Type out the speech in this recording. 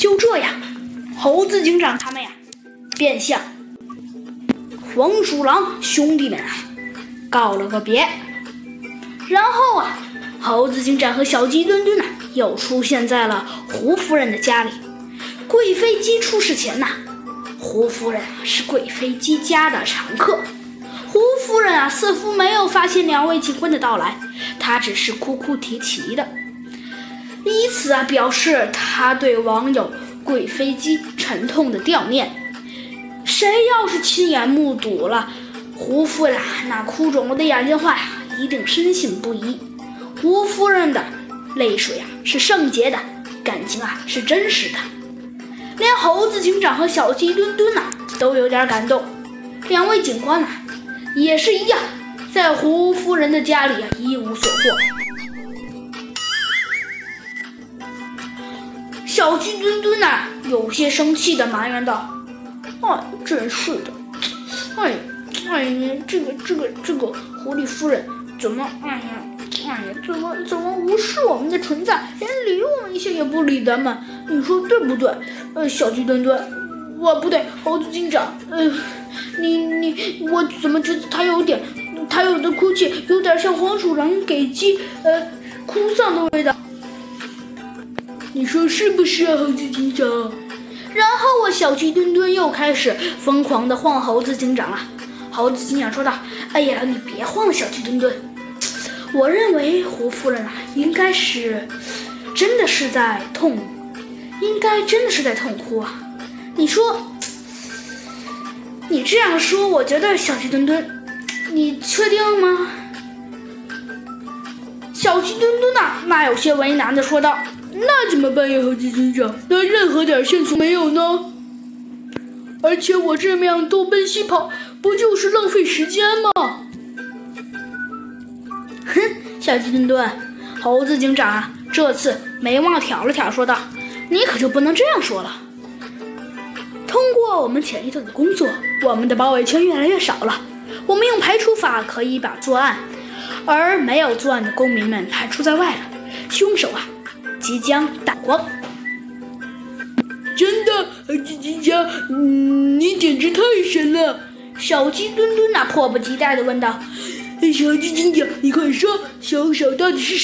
就这样，猴子警长他们呀，便向黄鼠狼兄弟们啊告了个别。然后啊，猴子警长和小鸡墩墩呢，又出现在了胡夫人的家里。贵妃鸡出事前呐，胡夫人是贵妃鸡家的常客。胡夫人啊，似乎没有发现两位警官的到来，她只是哭哭啼啼的，以此啊表示他对网友贵妃姬沉痛的悼念。谁要是亲眼目睹了胡夫人那哭肿了的眼睛话呀，一定深信不疑。胡夫人的泪水啊是圣洁的，感情啊是真实的，连猴子警长和小鸡墩墩呐都有点感动。两位警官呐。也是一样，在胡夫人的家里啊，一无所获。小鸡墩墩呐，有些生气的埋怨道：“哎，真是的，哎，哎呀，这个这个这个狐狸夫人怎么，哎呀，哎呀，怎么怎么无视我们的存在，连理我们一下也不理咱们？你说对不对？呃，小鸡墩墩，我不对，猴子警长，呃。”你你我怎么觉得他有点，他有的哭泣有点像黄鼠狼给鸡呃哭丧的味道。你说是不是啊，猴子警长？然后我小鸡墩墩又开始疯狂的晃猴子警长了。猴子警长说道：“哎呀，你别晃了，小鸡墩墩。我认为胡夫人啊，应该是真的是在痛，应该真的是在痛哭啊。你说。”你这样说，我觉得小鸡墩墩，你确定吗？小鸡墩墩呐，那有些为难的说道：“那怎么办呀，猴子警长？那任何点线索没有呢？而且我这样东奔西跑，不就是浪费时间吗？”哼，小鸡墩墩，猴子警长啊，这次眉毛挑了挑，说道：“你可就不能这样说了。”通过我们前一段的工作，我们的包围圈越来越少了。我们用排除法可以把作案，而没有作案的公民们排除在外了。凶手啊，即将打光。真的，猴子警长，嗯，你简直太神了！小鸡墩墩呐，迫不及待地问道：“小鸡警长，你快说，小小到底是谁？”